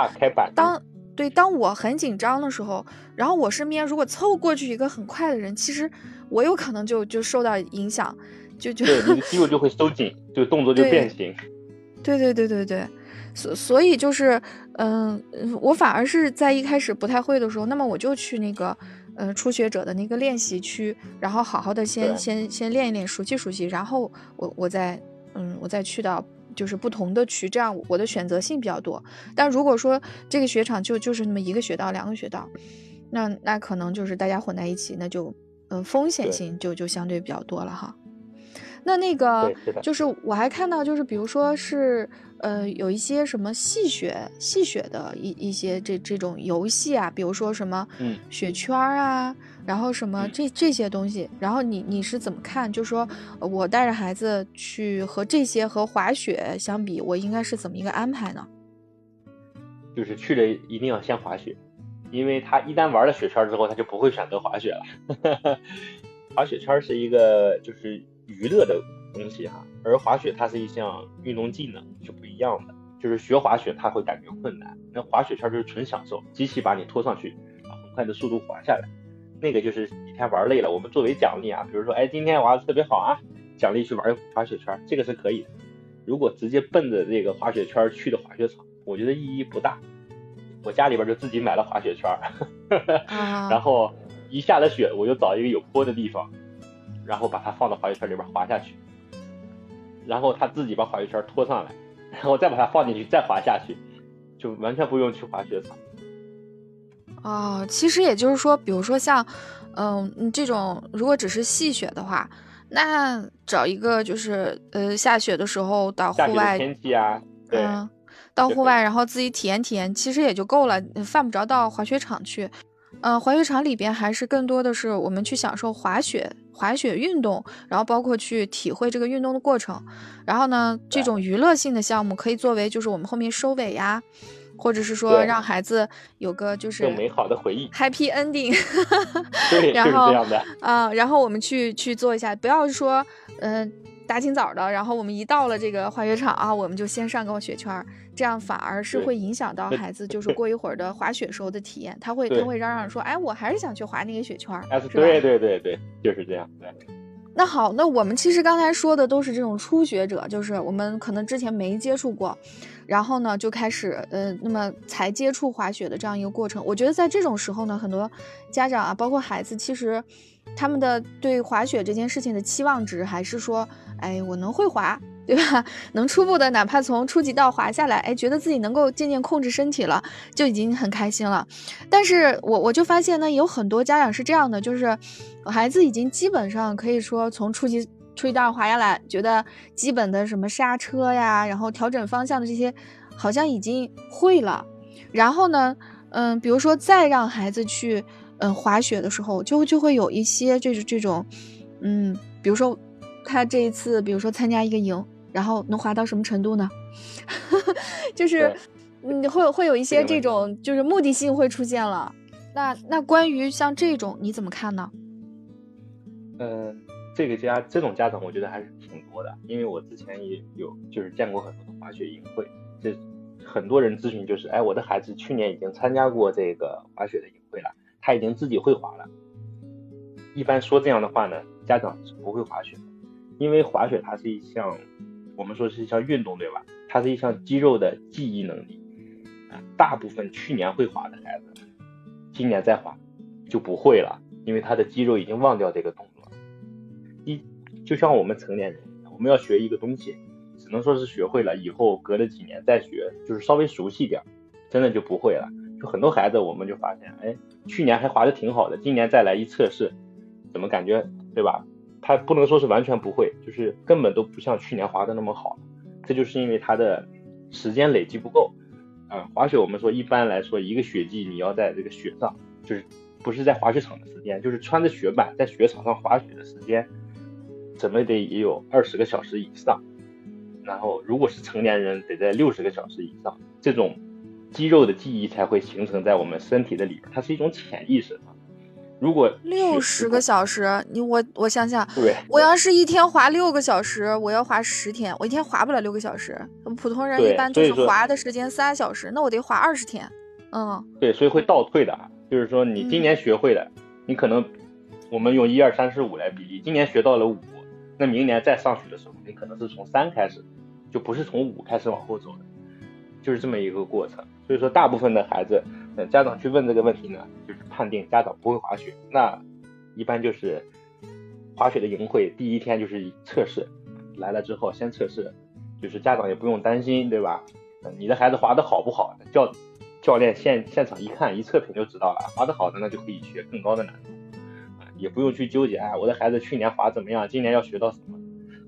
当对当我很紧张的时候，然后我身边如果凑过去一个很快的人，其实我有可能就就受到影响，就就对，你的肌肉就会收紧，就动作就变形。对对对对对。所所以就是，嗯，我反而是在一开始不太会的时候，那么我就去那个，呃，初学者的那个练习区，然后好好的先先先练一练，熟悉熟悉，然后我我再，嗯，我再去到就是不同的区，这样我的选择性比较多。但如果说这个雪场就就是那么一个雪道，两个雪道，那那可能就是大家混在一起，那就，嗯，风险性就就相对比较多了哈。那那个就是我还看到就是比如说是。呃，有一些什么戏雪、戏雪的一一些这这种游戏啊，比如说什么雪圈啊，然后什么这这些东西，然后你你是怎么看？就说我带着孩子去和这些和滑雪相比，我应该是怎么一个安排呢？就是去了一定要先滑雪，因为他一旦玩了雪圈之后，他就不会选择滑雪了。(laughs) 滑雪圈是一个就是娱乐的。东西哈，而滑雪它是一项运动技能，是不一样的。就是学滑雪，他会感觉困难。那滑雪圈就是纯享受，机器把你拖上去，啊，很快的速度滑下来。那个就是一天玩累了，我们作为奖励啊，比如说，哎，今天玩的特别好啊，奖励去玩滑雪圈，这个是可以的。如果直接奔着这个滑雪圈去的滑雪场，我觉得意义不大。我家里边就自己买了滑雪圈，(laughs) 然后一下了雪，我就找一个有坡的地方，然后把它放到滑雪圈里边滑下去。然后他自己把滑雪圈拖上来，然后再把它放进去，再滑下去，就完全不用去滑雪场。哦，其实也就是说，比如说像，嗯，这种如果只是细雪的话，那找一个就是呃下雪的时候到户外天气啊，嗯，到户外然后自己体验体验，其实也就够了，犯不着到滑雪场去。嗯，滑雪场里边还是更多的是我们去享受滑雪。滑雪运动，然后包括去体会这个运动的过程。然后呢，这种娱乐性的项目可以作为就是我们后面收尾呀，或者是说让孩子有个就是更美好的回忆，Happy Ending。对，(laughs) 然后这样的啊，然后我们去去做一下，不要说嗯。大清早的，然后我们一到了这个滑雪场啊，我们就先上个雪圈，这样反而是会影响到孩子，就是过一会儿的滑雪时候的体验。他会他会嚷嚷说：“哎，我还是想去滑那个雪圈。”对对对对，就是这样。对。那好，那我们其实刚才说的都是这种初学者，就是我们可能之前没接触过，然后呢就开始呃，那么才接触滑雪的这样一个过程。我觉得在这种时候呢，很多家长啊，包括孩子，其实他们的对滑雪这件事情的期望值还是说。哎，我能会滑，对吧？(laughs) 能初步的，哪怕从初级道滑下来，哎，觉得自己能够渐渐控制身体了，就已经很开心了。但是我我就发现呢，有很多家长是这样的，就是孩子已经基本上可以说从初级初级道滑下来，觉得基本的什么刹车呀，然后调整方向的这些，好像已经会了。然后呢，嗯，比如说再让孩子去嗯滑雪的时候，就就会有一些这种这种，嗯，比如说。他这一次，比如说参加一个营，然后能滑到什么程度呢？(laughs) 就是，嗯，会会有一些这种，就是目的性会出现了。那那关于像这种，你怎么看呢？嗯，这个家这种家长，我觉得还是挺多的，因为我之前也有就是见过很多的滑雪营会，这很多人咨询就是，哎，我的孩子去年已经参加过这个滑雪的营会了，他已经自己会滑了。一般说这样的话呢，家长是不会滑雪。因为滑雪它是一项，我们说是一项运动，对吧？它是一项肌肉的记忆能力啊。大部分去年会滑的孩子，今年再滑就不会了，因为他的肌肉已经忘掉这个动作。一就像我们成年人，我们要学一个东西，只能说是学会了，以后隔了几年再学，就是稍微熟悉点，真的就不会了。就很多孩子，我们就发现，哎，去年还滑的挺好的，今年再来一测试，怎么感觉，对吧？他不能说是完全不会，就是根本都不像去年滑的那么好，这就是因为他的时间累积不够啊。滑雪我们说一般来说一个雪季你要在这个雪上，就是不是在滑雪场的时间，就是穿着雪板在雪场上滑雪的时间，怎么得也有二十个小时以上。然后如果是成年人，得在六十个小时以上，这种肌肉的记忆才会形成在我们身体的里边，它是一种潜意识。如果六十个小时，你我我想想，对，我要是一天滑六个小时，我要滑十天，我一天滑不了六个小时。普通人一般就是滑的时间三小时，那我得滑二十天。嗯，对，所以会倒退的，就是说你今年学会的，你可能我们用一二三四五来比例，今年学到了五，那明年再上去的时候，你可能是从三开始，就不是从五开始往后走的，就是这么一个过程。所以说，大部分的孩子，嗯，家长去问这个问题呢，就是判定家长不会滑雪。那一般就是滑雪的营会第一天就是测试，来了之后先测试，就是家长也不用担心，对吧？你的孩子滑的好不好，教教练现现场一看一测评就知道了，滑的好的那就可以学更高的难度，也不用去纠结，哎，我的孩子去年滑怎么样，今年要学到什么？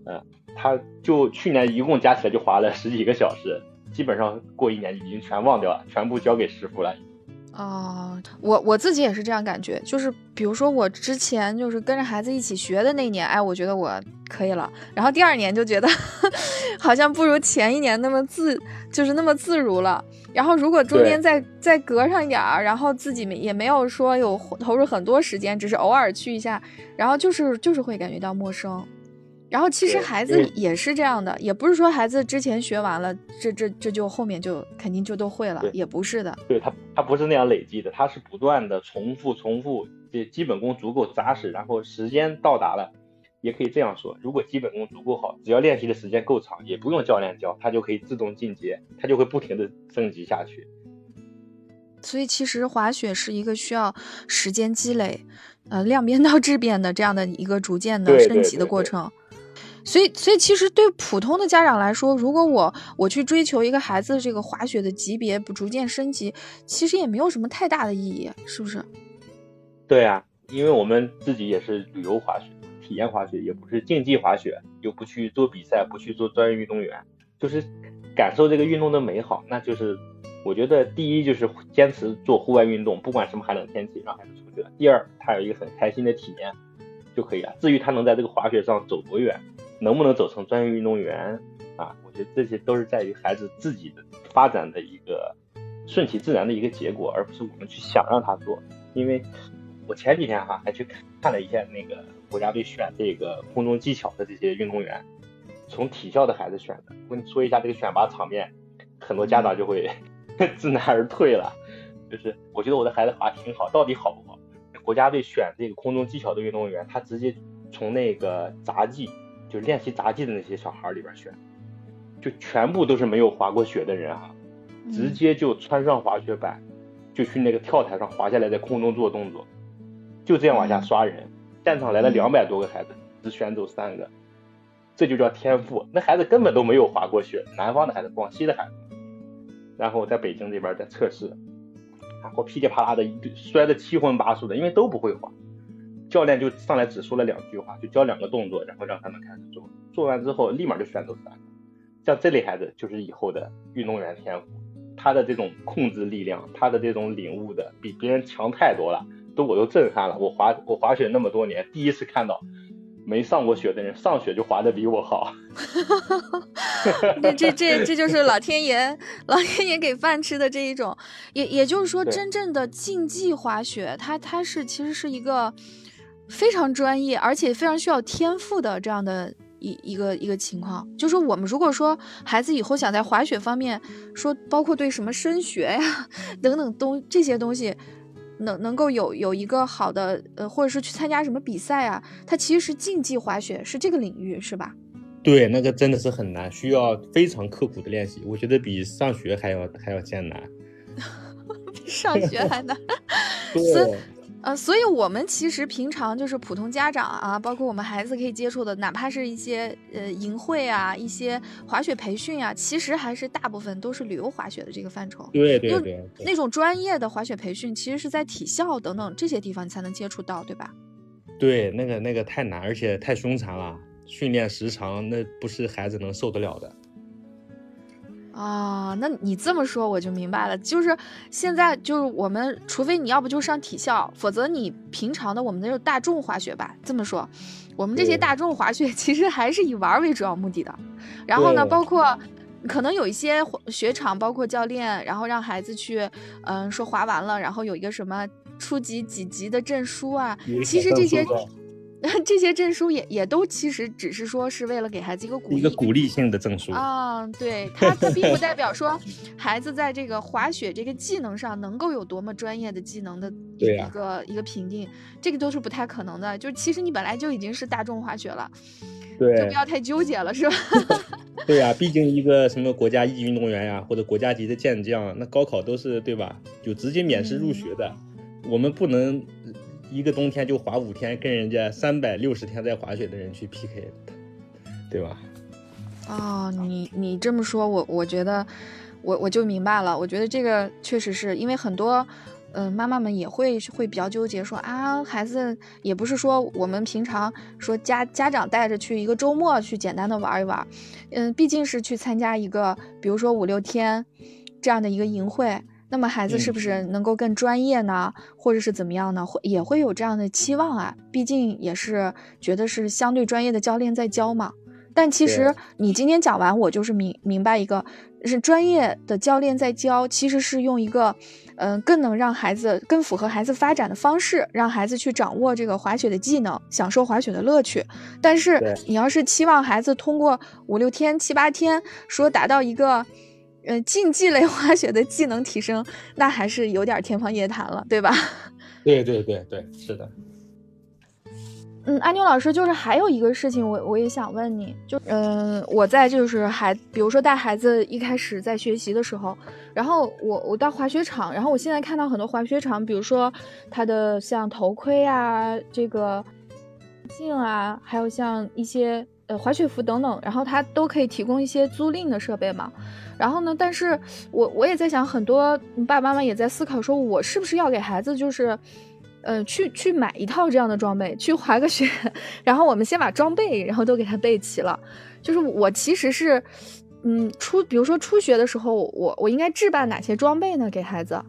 嗯，他就去年一共加起来就滑了十几个小时。基本上过一年已经全忘掉了，全部交给师傅了。哦，我我自己也是这样感觉，就是比如说我之前就是跟着孩子一起学的那年，哎，我觉得我可以了。然后第二年就觉得 (laughs) 好像不如前一年那么自，就是那么自如了。然后如果中间再再隔上一点儿，然后自己没也没有说有投入很多时间，只是偶尔去一下，然后就是就是会感觉到陌生。然后其实孩子也是这样的，也不是说孩子之前学完了，这这这就后面就肯定就都会了，也不是的。对他，他不是那样累积的，他是不断的重复重复，这基本功足够扎实，然后时间到达了，也可以这样说，如果基本功足够好，只要练习的时间够长，也不用教练教，他就可以自动进阶，他就会不停的升级下去。所以其实滑雪是一个需要时间积累，呃，量变到质变的这样的一个逐渐的升级的过程。所以，所以其实对普通的家长来说，如果我我去追求一个孩子这个滑雪的级别不逐渐升级，其实也没有什么太大的意义，是不是？对啊，因为我们自己也是旅游滑雪、体验滑雪，也不是竞技滑雪，又不去做比赛，不去做专业运动员，就是感受这个运动的美好。那就是我觉得第一就是坚持做户外运动，不管什么寒冷天气，让孩子出去了。第二，他有一个很开心的体验。就可以了。至于他能在这个滑雪上走多远，能不能走成专业运动员啊，我觉得这些都是在于孩子自己的发展的一个顺其自然的一个结果，而不是我们去想让他做。因为我前几天哈还去看看了一下那个国家队选这个空中技巧的这些运动员，从体校的孩子选的。我跟你说一下这个选拔场面，很多家长就会 (laughs) 知难而退了。就是我觉得我的孩子滑挺好，到底好不好？国家队选这个空中技巧的运动员，他直接从那个杂技，就练习杂技的那些小孩里边选，就全部都是没有滑过雪的人啊，直接就穿上滑雪板，就去那个跳台上滑下来，在空中做动作，就这样往下刷人。现场来了两百多个孩子，只选走三个，这就叫天赋。那孩子根本都没有滑过雪，南方的孩子，广西的孩子，然后在北京这边在测试。然后噼里啪啦的摔得七荤八素的，因为都不会滑，教练就上来只说了两句话，就教两个动作，然后让他们开始做。做完之后立马就选走三个。像这类孩子就是以后的运动员天赋，他的这种控制力量，他的这种领悟的比别人强太多了，都我都震撼了。我滑我滑雪那么多年，第一次看到。没上过雪的人上雪就滑的比我好，(laughs) 这这这这就是老天爷老天爷给饭吃的这一种，也也就是说，真正的竞技滑雪，它它是其实是一个非常专业而且非常需要天赋的这样的一一个一个情况。就是我们如果说孩子以后想在滑雪方面说，包括对什么升学呀等等东这些东西。能能够有有一个好的呃，或者是去参加什么比赛啊？它其实是竞技滑雪，是这个领域，是吧？对，那个真的是很难，需要非常刻苦的练习。我觉得比上学还要还要艰难，(laughs) 比上学还难。(laughs) 对。呃，所以我们其实平常就是普通家长啊，包括我们孩子可以接触的，哪怕是一些呃营会啊，一些滑雪培训啊，其实还是大部分都是旅游滑雪的这个范畴。对对对。那种专业的滑雪培训，其实是在体校等等这些地方你才能接触到，对吧？对，那个那个太难，而且太凶残了，训练时长那不是孩子能受得了的。啊，那你这么说我就明白了，就是现在就是我们，除非你要不就上体校，否则你平常的我们那种大众滑雪吧。这么说，我们这些大众滑雪 (laughs) 其实还是以玩为主要目的的。然后呢，包括可能有一些雪场，包括教练，然后让孩子去，嗯，说滑完了，然后有一个什么初级几级的证书啊，其实这些。(laughs) 这些证书也也都其实只是说是为了给孩子一个鼓励，一个鼓励性的证书啊，对 (laughs) 他他并不代表说孩子在这个滑雪这个技能上能够有多么专业的技能的一个一个评定，这个都是不太可能的。就其实你本来就已经是大众滑雪了，对，就不要太纠结了，是吧？(laughs) 对呀，毕竟一个什么国家一级运动员呀，或者国家级的健将，那高考都是对吧？就直接免试入学的，我们不能。一个冬天就滑五天，跟人家三百六十天在滑雪的人去 PK，对吧？哦，你你这么说，我我觉得我我就明白了。我觉得这个确实是因为很多嗯妈妈们也会会比较纠结，说啊孩子也不是说我们平常说家家长带着去一个周末去简单的玩一玩，嗯，毕竟是去参加一个比如说五六天这样的一个营会。那么孩子是不是能够更专业呢，或者是怎么样呢？会也会有这样的期望啊，毕竟也是觉得是相对专业的教练在教嘛。但其实你今天讲完，我就是明明白一个，是专业的教练在教，其实是用一个，嗯，更能让孩子更符合孩子发展的方式，让孩子去掌握这个滑雪的技能，享受滑雪的乐趣。但是你要是期望孩子通过五六天、七八天，说达到一个。呃，竞技类 (laughs) 滑雪的技能提升，那还是有点天方夜谭了，对吧？(laughs) 对对对对，是的。嗯，阿妞老师，就是还有一个事情，我我也想问你，就嗯，我在就是孩，比如说带孩子一开始在学习的时候，然后我我到滑雪场，然后我现在看到很多滑雪场，比如说它的像头盔啊，这个镜啊，还有像一些呃滑雪服等等，然后它都可以提供一些租赁的设备嘛。然后呢？但是我我也在想，很多爸爸妈妈也在思考，说我是不是要给孩子，就是，呃，去去买一套这样的装备，去滑个雪。然后我们先把装备，然后都给他备齐了。就是我其实是，嗯，初比如说初学的时候，我我应该置办哪些装备呢？给孩子？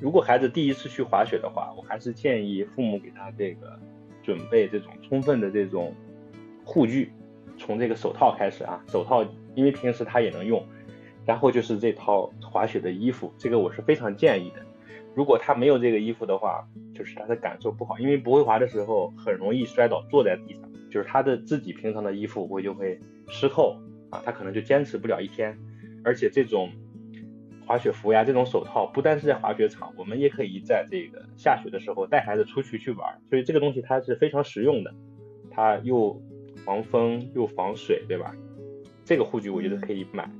如果孩子第一次去滑雪的话，我还是建议父母给他这个准备这种充分的这种护具，从这个手套开始啊，手套因为平时他也能用，然后就是这套滑雪的衣服，这个我是非常建议的。如果他没有这个衣服的话，就是他的感受不好，因为不会滑的时候很容易摔倒坐在地上，就是他的自己平常的衣服会就会湿透啊，他可能就坚持不了一天，而且这种。滑雪服呀，这种手套不单是在滑雪场，我们也可以在这个下雪的时候带孩子出去去玩。所以这个东西它是非常实用的，它又防风又防水，对吧？这个护具我觉得可以买。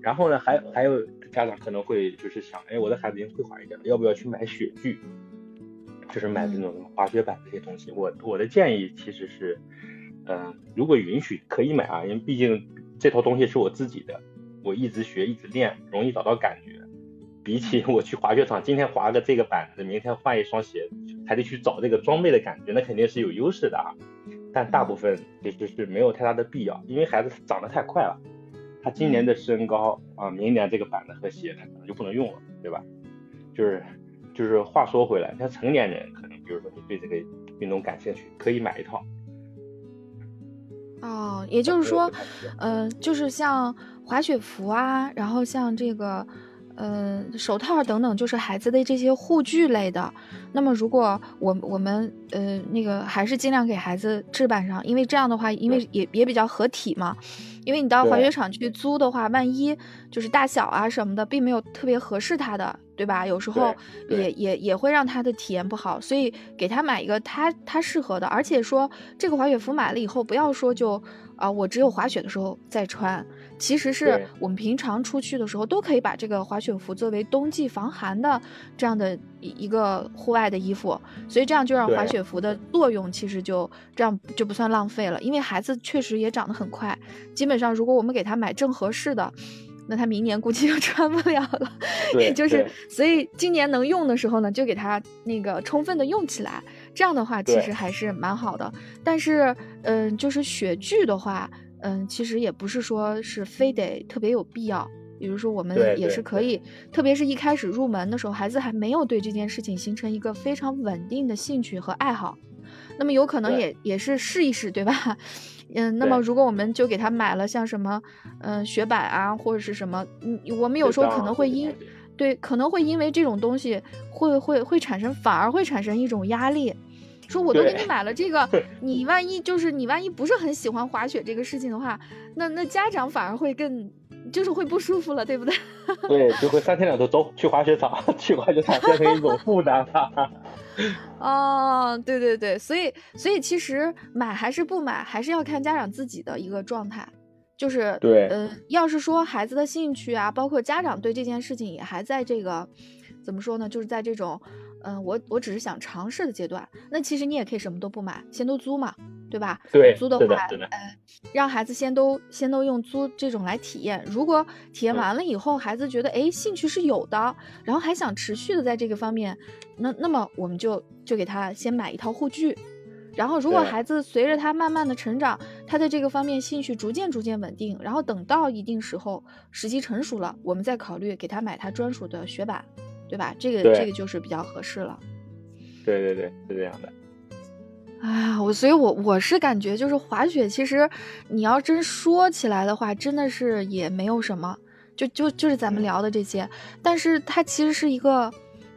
然后呢，还还有家长可能会就是想，哎，我的孩子已经会滑一点了，要不要去买雪具？就是买这种滑雪板这些东西。我我的建议其实是，嗯，如果允许可以买啊，因为毕竟这套东西是我自己的。我一直学，一直练，容易找到感觉。比起我去滑雪场，今天滑个这个板子，明天换一双鞋，还得去找这个装备的感觉，那肯定是有优势的啊。但大部分其实是没有太大的必要，因为孩子长得太快了，他今年的身高啊，明年这个板子和鞋他可能就不能用了，对吧？就是就是话说回来，像成年人可能，比如说你对这个运动感兴趣，可以买一套。哦，也就是说，呃，就是像。滑雪服啊，然后像这个，呃，手套等等，就是孩子的这些护具类的。那么，如果我我们呃那个还是尽量给孩子置办上，因为这样的话，因为也也比较合体嘛。因为你到滑雪场去租的话，万一就是大小啊什么的，并没有特别合适他的，对吧？有时候也也也会让他的体验不好。所以给他买一个他他适合的，而且说这个滑雪服买了以后，不要说就啊，我只有滑雪的时候再穿。其实是我们平常出去的时候都可以把这个滑雪服作为冬季防寒的这样的一个户外的衣服，所以这样就让滑雪服的作用其实就这样就不算浪费了。因为孩子确实也长得很快，基本上如果我们给他买正合适的，那他明年估计就 (laughs) 穿不了了。也就是所以今年能用的时候呢，就给他那个充分的用起来，这样的话其实还是蛮好的。但是嗯，就是雪具的话。嗯，其实也不是说是非得特别有必要，比如说我们也是可以，特别是一开始入门的时候，孩子还没有对这件事情形成一个非常稳定的兴趣和爱好，那么有可能也也是试一试，对吧？(laughs) 嗯，那么如果我们就给他买了像什么，嗯，雪板啊或者是什么，嗯，我们有时候可能会因，对，可能会因为这种东西会会会产生，反而会产生一种压力。说我都给你买了这个，(laughs) 你万一就是你万一不是很喜欢滑雪这个事情的话，那那家长反而会更就是会不舒服了，对不对？(laughs) 对，就会三天两头走去滑雪场，去滑雪场变成一种负担了。(laughs) 哦，对对对，所以所以其实买还是不买，还是要看家长自己的一个状态。就是对，呃，要是说孩子的兴趣啊，包括家长对这件事情也还在这个怎么说呢？就是在这种。嗯，我我只是想尝试的阶段，那其实你也可以什么都不买，先都租嘛，对吧？对，租的话，呃，让孩子先都先都用租这种来体验。如果体验完了以后，孩子觉得哎兴趣是有的，然后还想持续的在这个方面，那那么我们就就给他先买一套护具。然后如果孩子随着他慢慢的成长，他在这个方面兴趣逐渐逐渐稳定，然后等到一定时候时机成熟了，我们再考虑给他买他专属的雪板。对吧？这个这个就是比较合适了。对对对，是这样的。哎呀，我所以，我我是感觉，就是滑雪，其实你要真说起来的话，真的是也没有什么，就就就是咱们聊的这些。但是它其实是一个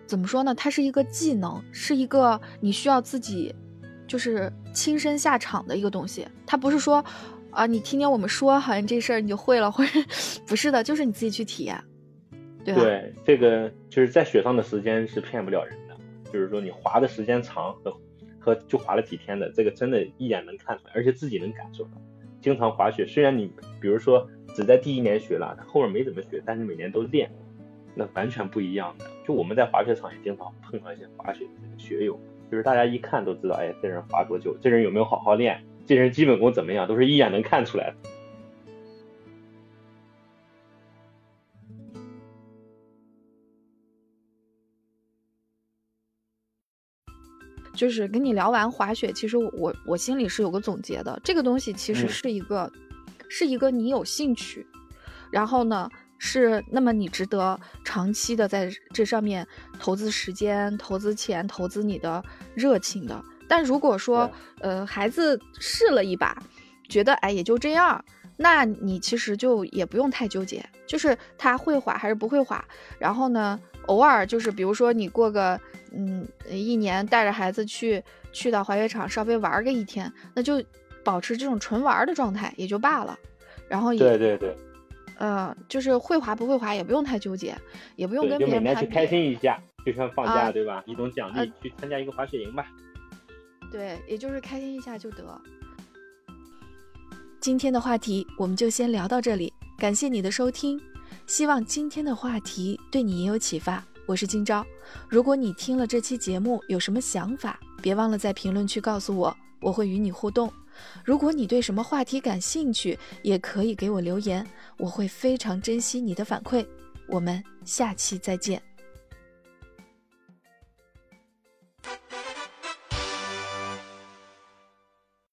怎么说呢？它是一个技能，是一个你需要自己就是亲身下场的一个东西。它不是说啊，你听见我们说好像这事儿你就会了，或者 (laughs) 不是的，就是你自己去体验。对，这个就是在雪上的时间是骗不了人的，就是说你滑的时间长和和就滑了几天的，这个真的一眼能看出来，而且自己能感受到。经常滑雪，虽然你比如说只在第一年学了，他后面没怎么学，但是每年都练，那完全不一样的。就我们在滑雪场也经常碰到一些滑雪的学友，就是大家一看都知道，哎，这人滑多久，这人有没有好好练，这人基本功怎么样，都是一眼能看出来的。就是跟你聊完滑雪，其实我我心里是有个总结的。这个东西其实是一个，是一个你有兴趣，然后呢是那么你值得长期的在这上面投资时间、投资钱、投资你的热情的。但如果说呃孩子试了一把，觉得哎也就这样，那你其实就也不用太纠结，就是他会滑还是不会滑，然后呢，偶尔就是比如说你过个嗯一年带着孩子去去到滑雪场稍微玩个一天，那就保持这种纯玩的状态也就罢了，然后也对对对，呃就是会滑不会滑也不用太纠结，也不用跟就别人攀每年去开心一下，就像放假、啊对吧？一种奖励，呃去参加一个滑雪营吧。对，也就是开心一下就得。今天的话题我们就先聊到这里，感谢你的收听，希望今天的话题对你也有启发。我是今朝，如果你听了这期节目有什么想法，别忘了在评论区告诉我，我会与你互动。如果你对什么话题感兴趣，也可以给我留言，我会非常珍惜你的反馈。我们下期再见。